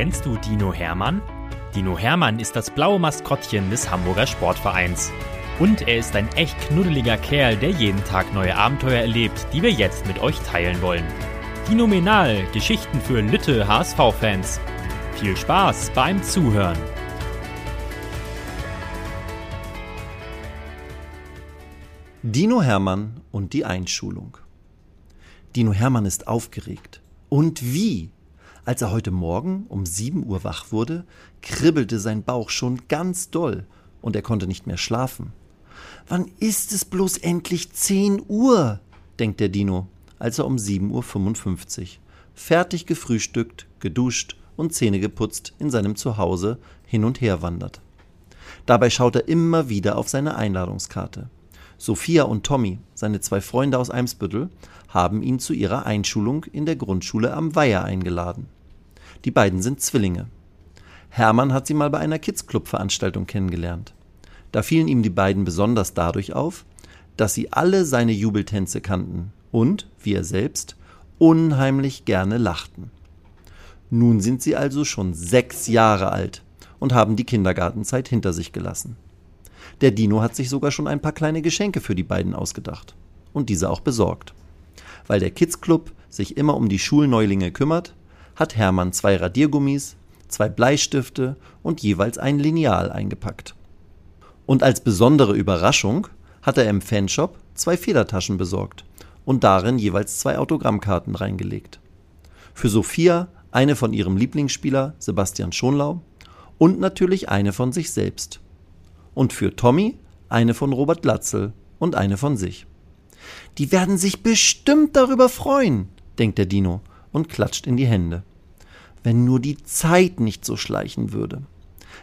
Kennst du Dino Hermann? Dino Hermann ist das blaue Maskottchen des Hamburger Sportvereins. Und er ist ein echt knuddeliger Kerl, der jeden Tag neue Abenteuer erlebt, die wir jetzt mit euch teilen wollen. Phänomenal, Geschichten für Lütte HSV-Fans. Viel Spaß beim Zuhören. Dino Hermann und die Einschulung. Dino Hermann ist aufgeregt. Und wie? Als er heute Morgen um 7 Uhr wach wurde, kribbelte sein Bauch schon ganz doll und er konnte nicht mehr schlafen. Wann ist es bloß endlich 10 Uhr? denkt der Dino, als er um 7.55 Uhr fertig gefrühstückt, geduscht und Zähne geputzt in seinem Zuhause hin und her wandert. Dabei schaut er immer wieder auf seine Einladungskarte. Sophia und Tommy, seine zwei Freunde aus Eimsbüttel, haben ihn zu ihrer Einschulung in der Grundschule am Weiher eingeladen. Die beiden sind Zwillinge. Hermann hat sie mal bei einer Kids-Club-Veranstaltung kennengelernt. Da fielen ihm die beiden besonders dadurch auf, dass sie alle seine Jubeltänze kannten und, wie er selbst, unheimlich gerne lachten. Nun sind sie also schon sechs Jahre alt und haben die Kindergartenzeit hinter sich gelassen. Der Dino hat sich sogar schon ein paar kleine Geschenke für die beiden ausgedacht und diese auch besorgt. Weil der Kids Club sich immer um die Schulneulinge kümmert, hat Hermann zwei Radiergummis, zwei Bleistifte und jeweils ein Lineal eingepackt. Und als besondere Überraschung hat er im Fanshop zwei Federtaschen besorgt und darin jeweils zwei Autogrammkarten reingelegt. Für Sophia eine von ihrem Lieblingsspieler Sebastian Schonlau und natürlich eine von sich selbst. Und für Tommy eine von Robert Glatzel und eine von sich. Die werden sich bestimmt darüber freuen, denkt der Dino und klatscht in die Hände. Wenn nur die Zeit nicht so schleichen würde.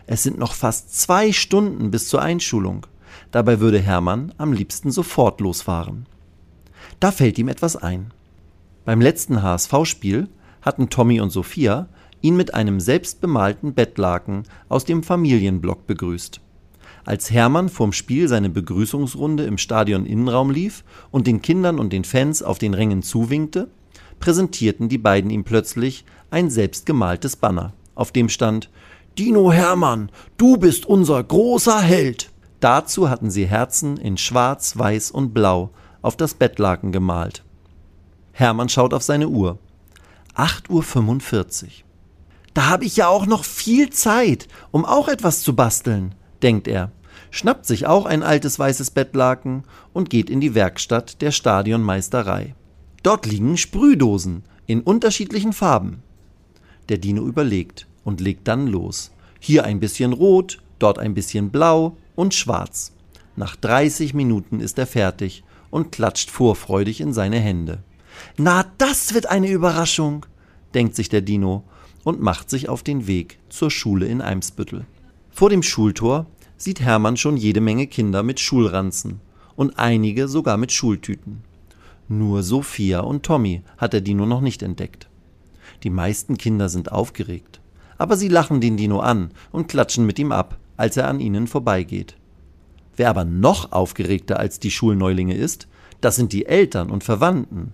Es sind noch fast zwei Stunden bis zur Einschulung. Dabei würde Hermann am liebsten sofort losfahren. Da fällt ihm etwas ein. Beim letzten HSV-Spiel hatten Tommy und Sophia ihn mit einem selbstbemalten Bettlaken aus dem Familienblock begrüßt. Als Hermann vorm Spiel seine Begrüßungsrunde im Stadion Innenraum lief und den Kindern und den Fans auf den Rängen zuwinkte, präsentierten die beiden ihm plötzlich ein selbstgemaltes Banner, auf dem stand Dino Hermann, du bist unser großer Held. Dazu hatten sie Herzen in Schwarz, Weiß und Blau auf das Bettlaken gemalt. Hermann schaut auf seine Uhr. 8.45 Uhr. Da habe ich ja auch noch viel Zeit, um auch etwas zu basteln, denkt er schnappt sich auch ein altes weißes Bettlaken und geht in die Werkstatt der Stadionmeisterei. Dort liegen Sprühdosen in unterschiedlichen Farben. Der Dino überlegt und legt dann los. Hier ein bisschen rot, dort ein bisschen blau und schwarz. Nach 30 Minuten ist er fertig und klatscht vorfreudig in seine Hände. Na, das wird eine Überraschung, denkt sich der Dino und macht sich auf den Weg zur Schule in Eimsbüttel. Vor dem Schultor sieht Hermann schon jede Menge Kinder mit Schulranzen und einige sogar mit Schultüten. Nur Sophia und Tommy hat der Dino noch nicht entdeckt. Die meisten Kinder sind aufgeregt, aber sie lachen den Dino an und klatschen mit ihm ab, als er an ihnen vorbeigeht. Wer aber noch aufgeregter als die Schulneulinge ist, das sind die Eltern und Verwandten.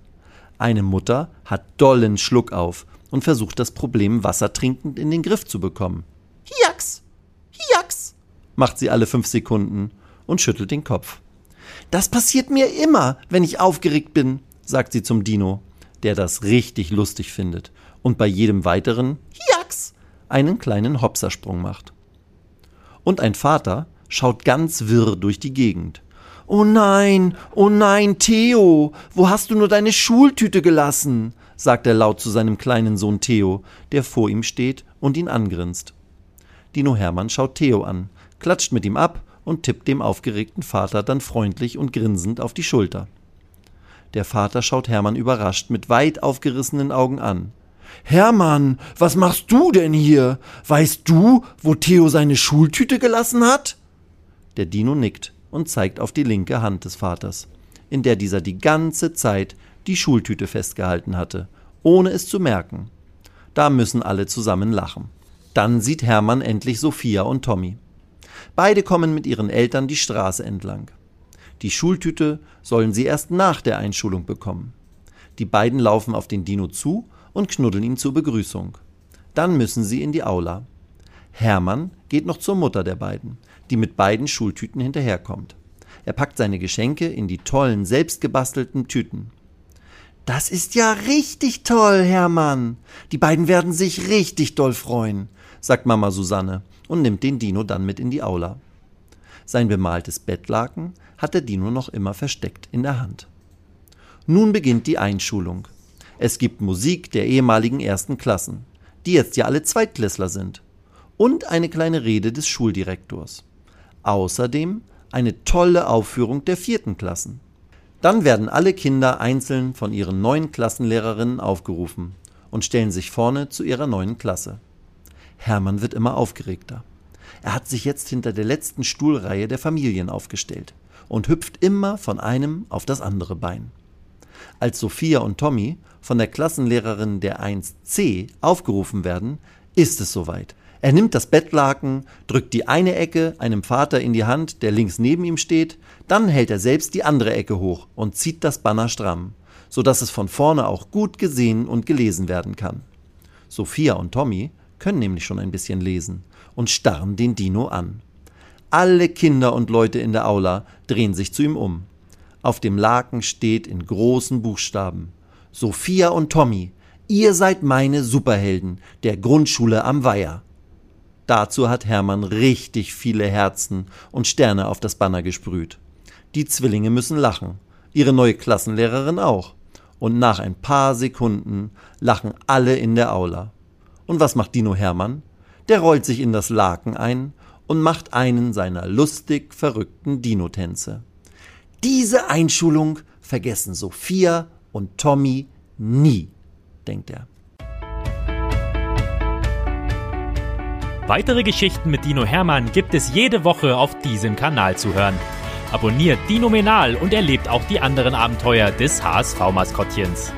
Eine Mutter hat dollen Schluck auf und versucht das Problem wassertrinkend in den Griff zu bekommen. Hiax! Hiax! macht sie alle fünf Sekunden und schüttelt den Kopf. Das passiert mir immer, wenn ich aufgeregt bin, sagt sie zum Dino, der das richtig lustig findet und bei jedem weiteren Hiax einen kleinen Hopsersprung macht. Und ein Vater schaut ganz wirr durch die Gegend. Oh nein, oh nein, Theo, wo hast du nur deine Schultüte gelassen? sagt er laut zu seinem kleinen Sohn Theo, der vor ihm steht und ihn angrinst. Dino Hermann schaut Theo an, klatscht mit ihm ab und tippt dem aufgeregten Vater dann freundlich und grinsend auf die Schulter. Der Vater schaut Hermann überrascht mit weit aufgerissenen Augen an. Hermann, was machst du denn hier? Weißt du, wo Theo seine Schultüte gelassen hat? Der Dino nickt und zeigt auf die linke Hand des Vaters, in der dieser die ganze Zeit die Schultüte festgehalten hatte, ohne es zu merken. Da müssen alle zusammen lachen. Dann sieht Hermann endlich Sophia und Tommy. Beide kommen mit ihren Eltern die Straße entlang. Die Schultüte sollen sie erst nach der Einschulung bekommen. Die beiden laufen auf den Dino zu und knuddeln ihn zur Begrüßung. Dann müssen sie in die Aula. Hermann geht noch zur Mutter der beiden, die mit beiden Schultüten hinterherkommt. Er packt seine Geschenke in die tollen, selbstgebastelten Tüten. Das ist ja richtig toll, Hermann. Die beiden werden sich richtig doll freuen, sagt Mama Susanne und nimmt den Dino dann mit in die Aula. Sein bemaltes Bettlaken hat der Dino noch immer versteckt in der Hand. Nun beginnt die Einschulung. Es gibt Musik der ehemaligen ersten Klassen, die jetzt ja alle Zweitklässler sind. Und eine kleine Rede des Schuldirektors. Außerdem eine tolle Aufführung der vierten Klassen. Dann werden alle Kinder einzeln von ihren neuen Klassenlehrerinnen aufgerufen und stellen sich vorne zu ihrer neuen Klasse. Hermann wird immer aufgeregter. Er hat sich jetzt hinter der letzten Stuhlreihe der Familien aufgestellt und hüpft immer von einem auf das andere Bein. Als Sophia und Tommy von der Klassenlehrerin der 1c aufgerufen werden, ist es soweit. Er nimmt das Bettlaken, drückt die eine Ecke einem Vater in die Hand, der links neben ihm steht, dann hält er selbst die andere Ecke hoch und zieht das Banner stramm, so dass es von vorne auch gut gesehen und gelesen werden kann. Sophia und Tommy können nämlich schon ein bisschen lesen und starren den Dino an. Alle Kinder und Leute in der Aula drehen sich zu ihm um. Auf dem Laken steht in großen Buchstaben Sophia und Tommy, ihr seid meine Superhelden der Grundschule am Weiher. Dazu hat Hermann richtig viele Herzen und Sterne auf das Banner gesprüht. Die Zwillinge müssen lachen, ihre neue Klassenlehrerin auch. Und nach ein paar Sekunden lachen alle in der Aula. Und was macht Dino Hermann? Der rollt sich in das Laken ein und macht einen seiner lustig verrückten Dino-Tänze. Diese Einschulung vergessen Sophia und Tommy nie, denkt er. Weitere Geschichten mit Dino Hermann gibt es jede Woche auf diesem Kanal zu hören. Abonniert Dino Menal und erlebt auch die anderen Abenteuer des HSV-Maskottchens.